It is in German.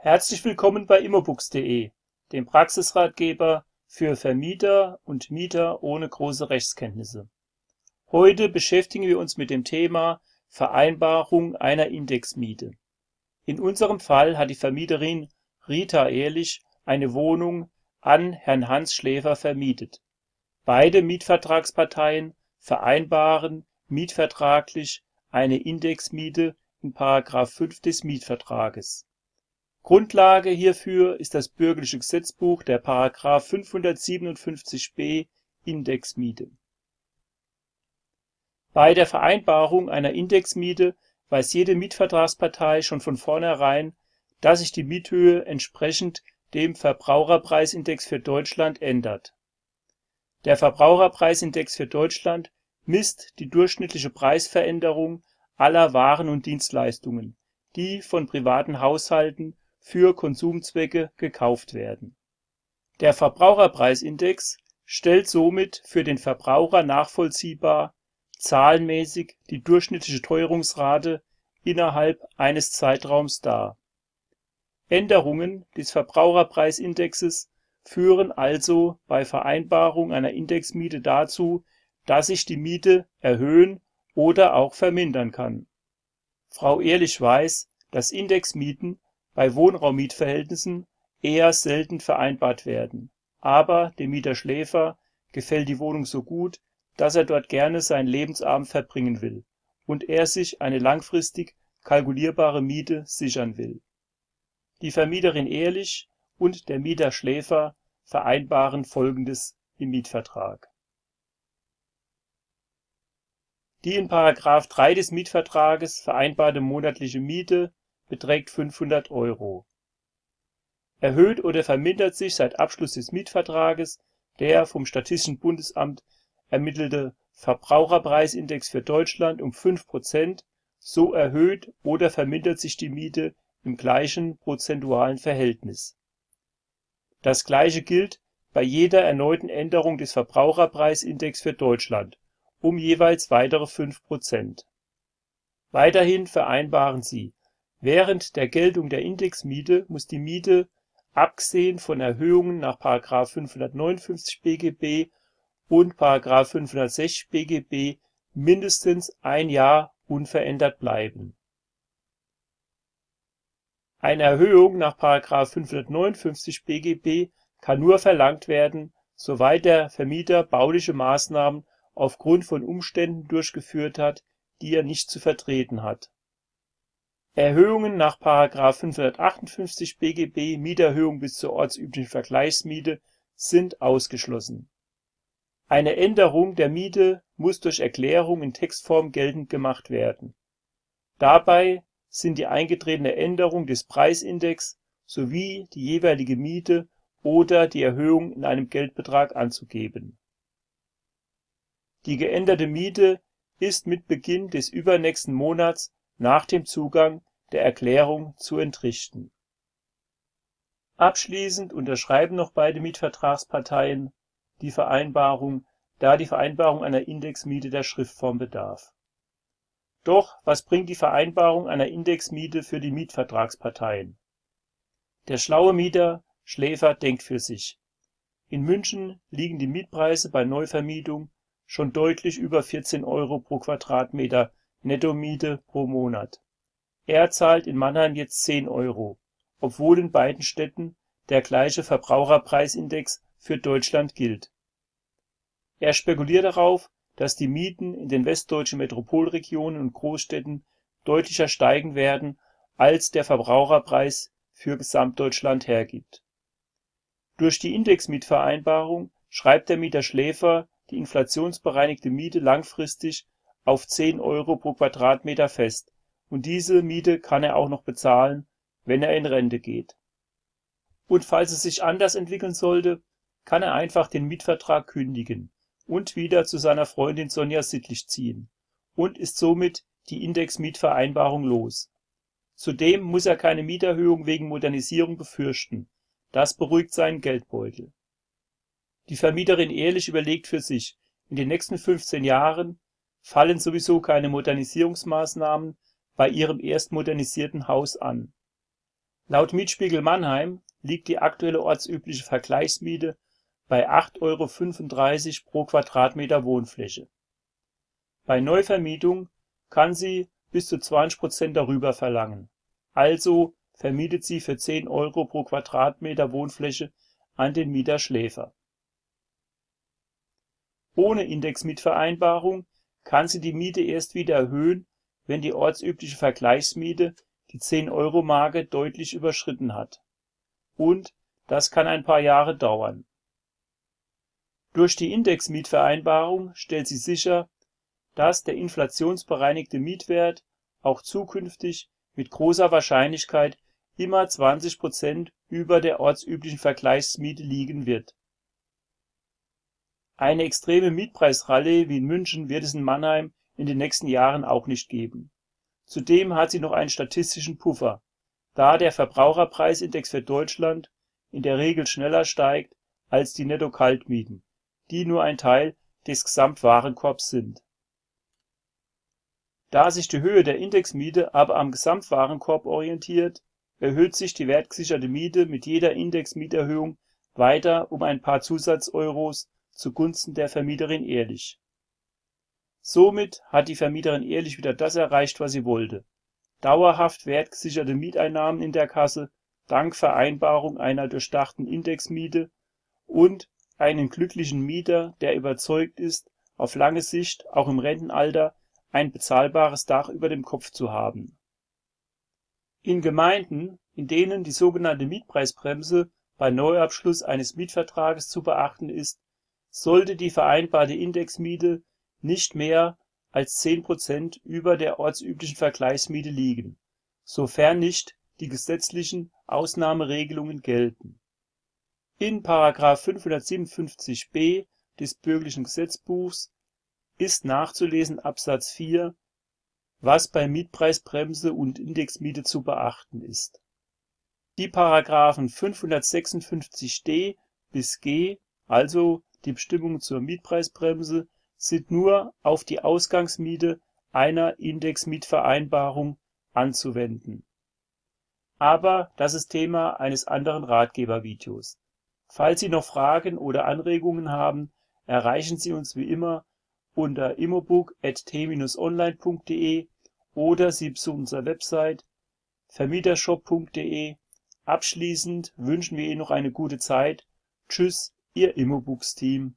Herzlich willkommen bei immobooks.de, dem Praxisratgeber für Vermieter und Mieter ohne große Rechtskenntnisse. Heute beschäftigen wir uns mit dem Thema Vereinbarung einer Indexmiete. In unserem Fall hat die Vermieterin Rita Ehrlich eine Wohnung an Herrn Hans Schläfer vermietet. Beide Mietvertragsparteien vereinbaren mietvertraglich eine Indexmiete in § 5 des Mietvertrages. Grundlage hierfür ist das Bürgerliche Gesetzbuch der § 557b Indexmiete. Bei der Vereinbarung einer Indexmiete weiß jede Mietvertragspartei schon von vornherein, dass sich die Miethöhe entsprechend dem Verbraucherpreisindex für Deutschland ändert. Der Verbraucherpreisindex für Deutschland misst die durchschnittliche Preisveränderung aller Waren und Dienstleistungen, die von privaten Haushalten für Konsumzwecke gekauft werden. Der Verbraucherpreisindex stellt somit für den Verbraucher nachvollziehbar zahlenmäßig die durchschnittliche Teuerungsrate innerhalb eines Zeitraums dar. Änderungen des Verbraucherpreisindexes führen also bei Vereinbarung einer Indexmiete dazu, dass sich die Miete erhöhen oder auch vermindern kann. Frau Ehrlich weiß, dass Indexmieten bei Wohnraummietverhältnissen eher selten vereinbart werden, aber dem Mieter Schläfer gefällt die Wohnung so gut, dass er dort gerne seinen Lebensabend verbringen will und er sich eine langfristig kalkulierbare Miete sichern will. Die Vermieterin Ehrlich und der Mieter Schläfer vereinbaren Folgendes im Mietvertrag Die in § 3 des Mietvertrages vereinbarte monatliche Miete beträgt 500 Euro. Erhöht oder vermindert sich seit Abschluss des Mietvertrages der vom Statistischen Bundesamt ermittelte Verbraucherpreisindex für Deutschland um 5 Prozent, so erhöht oder vermindert sich die Miete im gleichen prozentualen Verhältnis. Das Gleiche gilt bei jeder erneuten Änderung des Verbraucherpreisindex für Deutschland um jeweils weitere 5 Prozent. Weiterhin vereinbaren sie, während der Geltung der Indexmiete muss die Miete, abgesehen von Erhöhungen nach § 559 BGB und § 560 BGB, mindestens ein Jahr unverändert bleiben. Eine Erhöhung nach § 559 BGB kann nur verlangt werden, soweit der Vermieter bauliche Maßnahmen aufgrund von Umständen durchgeführt hat, die er nicht zu vertreten hat. Erhöhungen nach § 558 BGB (Mieterhöhung bis zur ortsüblichen Vergleichsmiete) sind ausgeschlossen. Eine Änderung der Miete muss durch Erklärung in Textform geltend gemacht werden. Dabei sind die eingetretene Änderung des Preisindex sowie die jeweilige Miete oder die Erhöhung in einem Geldbetrag anzugeben die geänderte Miete ist mit Beginn des übernächsten Monats nach dem Zugang der Erklärung zu entrichten. Abschließend unterschreiben noch beide Mietvertragsparteien die Vereinbarung, da die Vereinbarung einer Indexmiete der Schriftform bedarf. Doch was bringt die Vereinbarung einer Indexmiete für die Mietvertragsparteien? Der schlaue Mieter Schläfer denkt für sich. In München liegen die Mietpreise bei Neuvermietung schon deutlich über 14 Euro pro Quadratmeter Nettomiete pro Monat. Er zahlt in Mannheim jetzt 10 Euro, obwohl in beiden Städten der gleiche Verbraucherpreisindex für Deutschland gilt. Er spekuliert darauf, dass die Mieten in den westdeutschen Metropolregionen und Großstädten deutlicher steigen werden, als der Verbraucherpreis für Gesamtdeutschland hergibt. Durch die Indexmietvereinbarung schreibt der Mieter Schläfer die inflationsbereinigte Miete langfristig auf 10 Euro pro Quadratmeter fest und diese Miete kann er auch noch bezahlen, wenn er in Rente geht. Und falls es sich anders entwickeln sollte, kann er einfach den Mietvertrag kündigen und wieder zu seiner Freundin Sonja Sittlich ziehen und ist somit die Indexmietvereinbarung los. Zudem muss er keine Mieterhöhung wegen Modernisierung befürchten. Das beruhigt seinen Geldbeutel die Vermieterin ehrlich überlegt für sich, in den nächsten 15 Jahren fallen sowieso keine Modernisierungsmaßnahmen bei ihrem erst modernisierten Haus an. Laut Mietspiegel Mannheim liegt die aktuelle ortsübliche Vergleichsmiete bei 8,35 Euro pro Quadratmeter Wohnfläche. Bei Neuvermietung kann sie bis zu 20 Prozent darüber verlangen, also vermietet sie für 10 Euro pro Quadratmeter Wohnfläche an den Mieter Schläfer. Ohne Indexmietvereinbarung kann sie die Miete erst wieder erhöhen, wenn die ortsübliche Vergleichsmiete die 10-Euro-Marke deutlich überschritten hat, und das kann ein paar Jahre dauern. Durch die Indexmietvereinbarung stellt sie sicher, dass der inflationsbereinigte Mietwert auch zukünftig mit großer Wahrscheinlichkeit immer 20 Prozent über der ortsüblichen Vergleichsmiete liegen wird. Eine extreme Mietpreisrallye wie in München wird es in Mannheim in den nächsten Jahren auch nicht geben. Zudem hat sie noch einen statistischen Puffer, da der Verbraucherpreisindex für Deutschland in der Regel schneller steigt als die Netto-Kaltmieten, die nur ein Teil des Gesamtwarenkorbs sind. Da sich die Höhe der Indexmiete aber am Gesamtwarenkorb orientiert erhöht sich die wertgesicherte Miete mit jeder Indexmieterhöhung weiter um ein paar Zusatz-Euros zugunsten der Vermieterin Ehrlich. Somit hat die Vermieterin Ehrlich wieder das erreicht, was sie wollte: dauerhaft wertgesicherte Mieteinnahmen in der Kasse dank Vereinbarung einer durchdachten Indexmiete und einen glücklichen Mieter, der überzeugt ist, auf lange Sicht auch im Rentenalter ein bezahlbares Dach über dem Kopf zu haben. In Gemeinden, in denen die sogenannte Mietpreisbremse bei Neuabschluss eines Mietvertrages zu beachten ist, sollte die vereinbarte Indexmiete nicht mehr als 10 Prozent über der ortsüblichen Vergleichsmiete liegen, sofern nicht die gesetzlichen Ausnahmeregelungen gelten. In § 557b des Bürgerlichen Gesetzbuchs ist nachzulesen Absatz 4 was bei Mietpreisbremse und Indexmiete zu beachten ist. Die § 556d bis g, also die Bestimmungen zur Mietpreisbremse, sind nur auf die Ausgangsmiete einer Indexmietvereinbarung anzuwenden. Aber das ist Thema eines anderen Ratgebervideos. Falls Sie noch Fragen oder Anregungen haben, erreichen Sie uns wie immer unter immobook@t-online.de oder Sie besuchen unsere Website vermietershop.de. Abschließend wünschen wir Ihnen noch eine gute Zeit. Tschüss, Ihr Immobooks Team